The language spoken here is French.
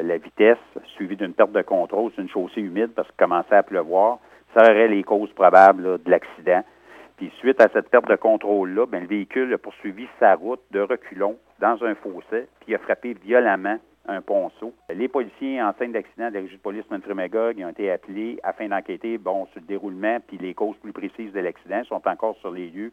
Euh, la vitesse, suivie d'une perte de contrôle sur une chaussée humide parce qu'il commençait à pleuvoir, ça aurait les causes probables de l'accident. Puis suite à cette perte de contrôle-là, ben, le véhicule a poursuivi sa route de reculons dans un fossé, puis a frappé violemment un ponceau. Les policiers en scène d'accident de la régie de police Montrémagog ont été appelés afin d'enquêter sur le déroulement puis les causes plus précises de l'accident. Sont encore sur les lieux